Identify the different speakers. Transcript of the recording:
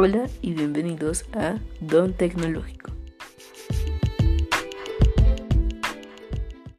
Speaker 1: Hola y bienvenidos a Don Tecnológico.